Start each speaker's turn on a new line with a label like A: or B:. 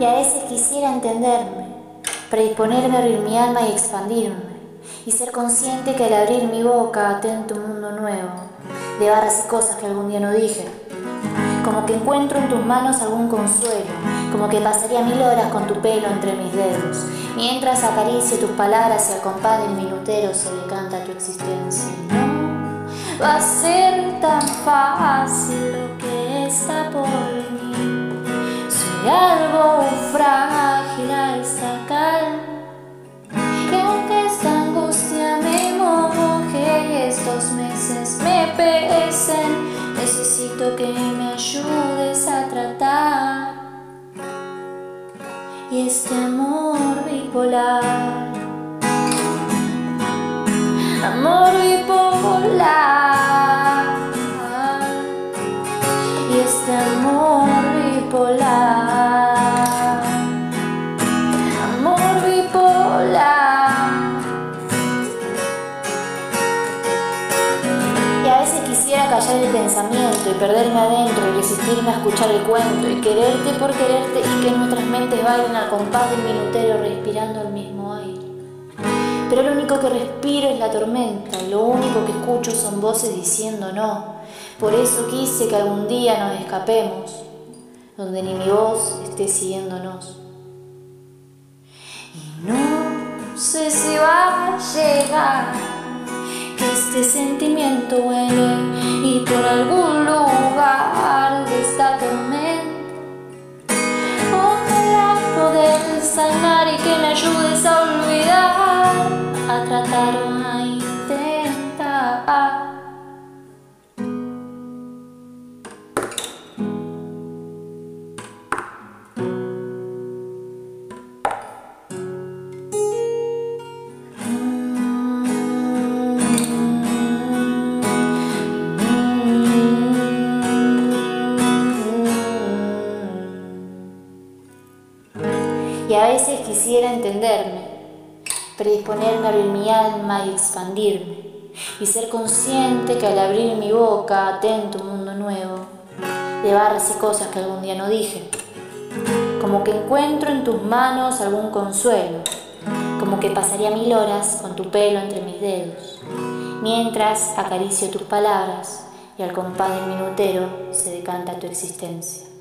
A: Y a veces quisiera entenderme, predisponerme a abrir mi alma y expandirme, y ser consciente que al abrir mi boca atento un mundo nuevo, de barras y cosas que algún día no dije. Como que encuentro en tus manos algún consuelo, como que pasaría mil horas con tu pelo entre mis dedos, mientras acaricio tus palabras y al compás del minutero se decanta tu existencia. No va a ser tan fácil lo que está por mí. Algo frágil a esta calma, que esta angustia me moje y estos meses me pesen, necesito que me ayudes a tratar y este amor bipolar. Callar el pensamiento y perderme adentro y resistirme a escuchar el cuento y quererte por quererte y que nuestras mentes bailen al compás del minutero respirando el mismo aire. Pero lo único que respiro es la tormenta y lo único que escucho son voces diciendo no. Por eso quise que algún día nos escapemos, donde ni mi voz esté siguiéndonos. Y no sé si va a llegar que este sentimiento huele y por algún lugar de esta tormenta. Ojalá poder sanar y que me ayudes a olvidar a tratar Y a veces quisiera entenderme, predisponerme a abrir mi alma y expandirme, y ser consciente que al abrir mi boca atento un mundo nuevo, de cosas que algún día no dije, como que encuentro en tus manos algún consuelo, como que pasaría mil horas con tu pelo entre mis dedos, mientras acaricio tus palabras y al compás del minutero se decanta tu existencia.